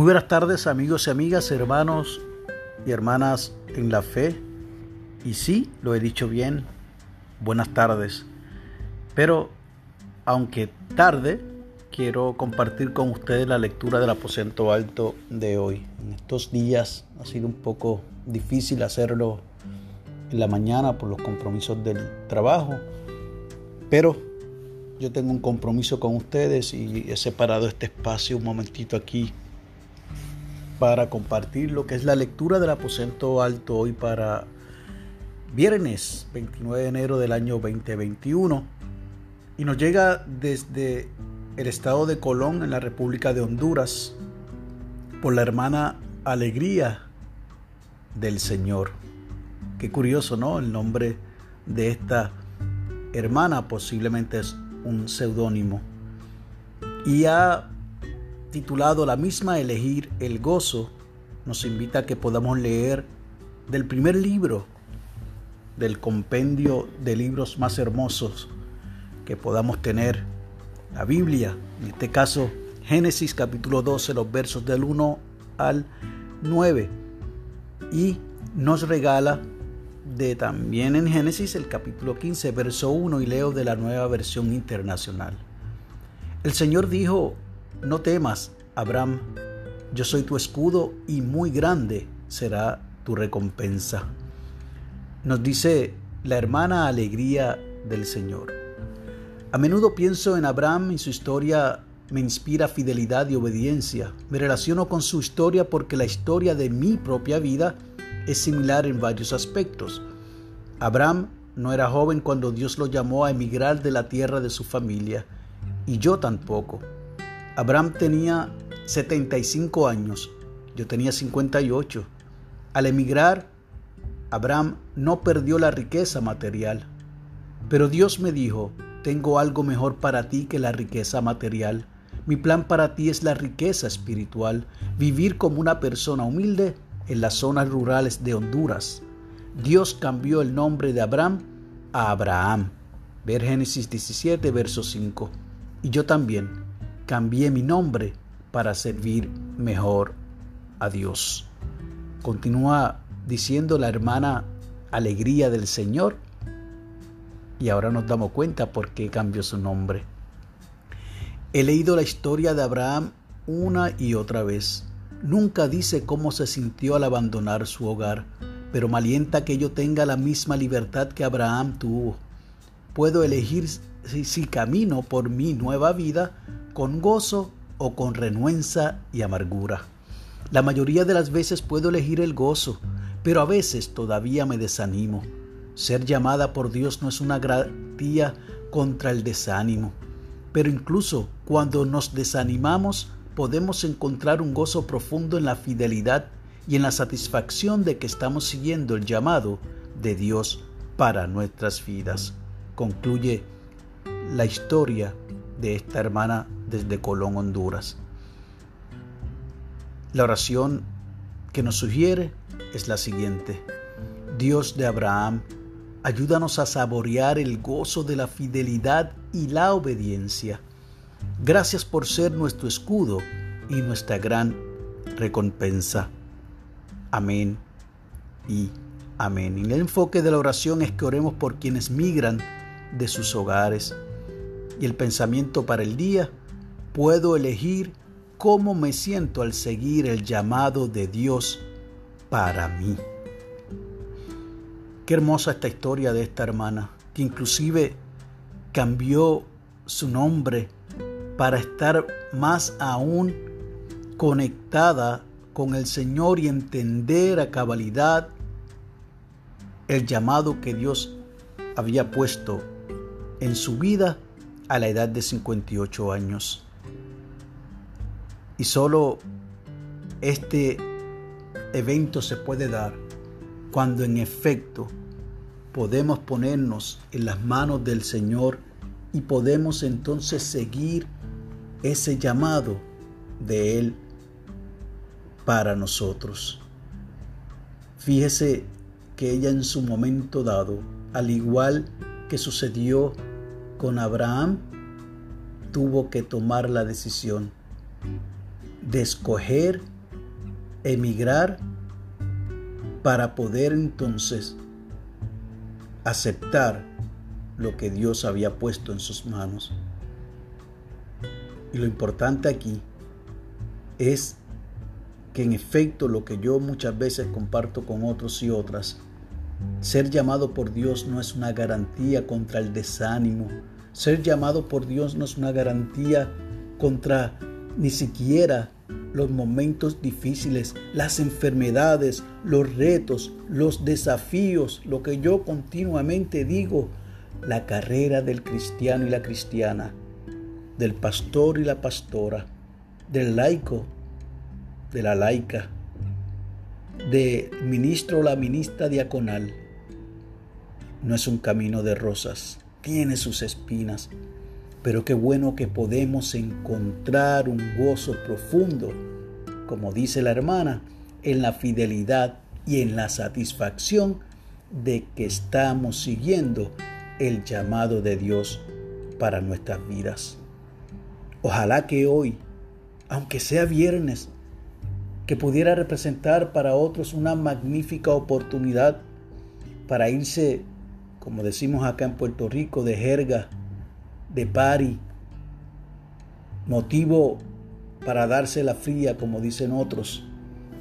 Muy buenas tardes amigos y amigas, hermanos y hermanas en la fe. Y sí, lo he dicho bien, buenas tardes. Pero aunque tarde, quiero compartir con ustedes la lectura del aposento alto de hoy. En estos días ha sido un poco difícil hacerlo en la mañana por los compromisos del trabajo, pero yo tengo un compromiso con ustedes y he separado este espacio un momentito aquí para compartir lo que es la lectura del aposento alto hoy para viernes 29 de enero del año 2021 y nos llega desde el estado de Colón en la República de Honduras por la hermana Alegría del Señor. Qué curioso, ¿no? El nombre de esta hermana posiblemente es un seudónimo. Y ha titulado La misma Elegir el Gozo, nos invita a que podamos leer del primer libro del compendio de libros más hermosos que podamos tener, la Biblia, en este caso Génesis capítulo 12, los versos del 1 al 9. Y nos regala de también en Génesis el capítulo 15, verso 1 y leo de la nueva versión internacional. El Señor dijo, no temas, Abraham, yo soy tu escudo y muy grande será tu recompensa. Nos dice la hermana alegría del Señor. A menudo pienso en Abraham y su historia me inspira fidelidad y obediencia. Me relaciono con su historia porque la historia de mi propia vida es similar en varios aspectos. Abraham no era joven cuando Dios lo llamó a emigrar de la tierra de su familia, y yo tampoco. Abraham tenía 75 años, yo tenía 58. Al emigrar, Abraham no perdió la riqueza material, pero Dios me dijo, tengo algo mejor para ti que la riqueza material. Mi plan para ti es la riqueza espiritual, vivir como una persona humilde en las zonas rurales de Honduras. Dios cambió el nombre de Abraham a Abraham. Ver Génesis 17, verso 5. Y yo también cambié mi nombre para servir mejor a Dios. Continúa diciendo la hermana Alegría del Señor. Y ahora nos damos cuenta por qué cambió su nombre. He leído la historia de Abraham una y otra vez. Nunca dice cómo se sintió al abandonar su hogar, pero me alienta que yo tenga la misma libertad que Abraham tuvo. Puedo elegir si, camino por mi nueva vida con gozo o con renuencia y amargura. La mayoría de las veces puedo elegir el gozo, pero a veces todavía me desanimo. Ser llamada por Dios no es una garantía contra el desánimo, pero incluso cuando nos desanimamos, podemos encontrar un gozo profundo en la fidelidad y en la satisfacción de que estamos siguiendo el llamado de Dios para nuestras vidas. Concluye la historia de esta hermana desde Colón, Honduras. La oración que nos sugiere es la siguiente. Dios de Abraham, ayúdanos a saborear el gozo de la fidelidad y la obediencia Gracias por ser nuestro escudo y nuestra gran recompensa. Amén y amén. Y el enfoque de la oración es que oremos por quienes migran de sus hogares. Y el pensamiento para el día, puedo elegir cómo me siento al seguir el llamado de Dios para mí. Qué hermosa esta historia de esta hermana, que inclusive cambió su nombre para estar más aún conectada con el Señor y entender a cabalidad el llamado que Dios había puesto en su vida a la edad de 58 años. Y solo este evento se puede dar cuando en efecto podemos ponernos en las manos del Señor y podemos entonces seguir ese llamado de Él para nosotros. Fíjese que ella en su momento dado, al igual que sucedió con Abraham, tuvo que tomar la decisión de escoger emigrar para poder entonces aceptar lo que Dios había puesto en sus manos. Y lo importante aquí es que en efecto lo que yo muchas veces comparto con otros y otras, ser llamado por Dios no es una garantía contra el desánimo, ser llamado por Dios no es una garantía contra ni siquiera los momentos difíciles, las enfermedades, los retos, los desafíos, lo que yo continuamente digo, la carrera del cristiano y la cristiana, del pastor y la pastora, del laico, de la laica, del ministro o la ministra diaconal, no es un camino de rosas, tiene sus espinas, pero qué bueno que podemos encontrar un gozo profundo, como dice la hermana, en la fidelidad y en la satisfacción de que estamos siguiendo el llamado de Dios para nuestras vidas. Ojalá que hoy, aunque sea viernes, que pudiera representar para otros una magnífica oportunidad para irse, como decimos acá en Puerto Rico, de jerga de pari, motivo para darse la fría, como dicen otros,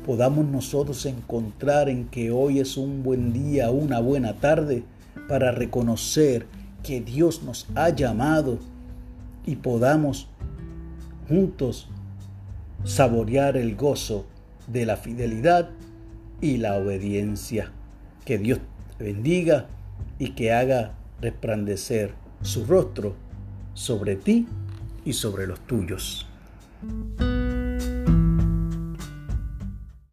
podamos nosotros encontrar en que hoy es un buen día, una buena tarde, para reconocer que Dios nos ha llamado y podamos juntos saborear el gozo de la fidelidad y la obediencia. Que Dios te bendiga y que haga resplandecer su rostro sobre ti y sobre los tuyos.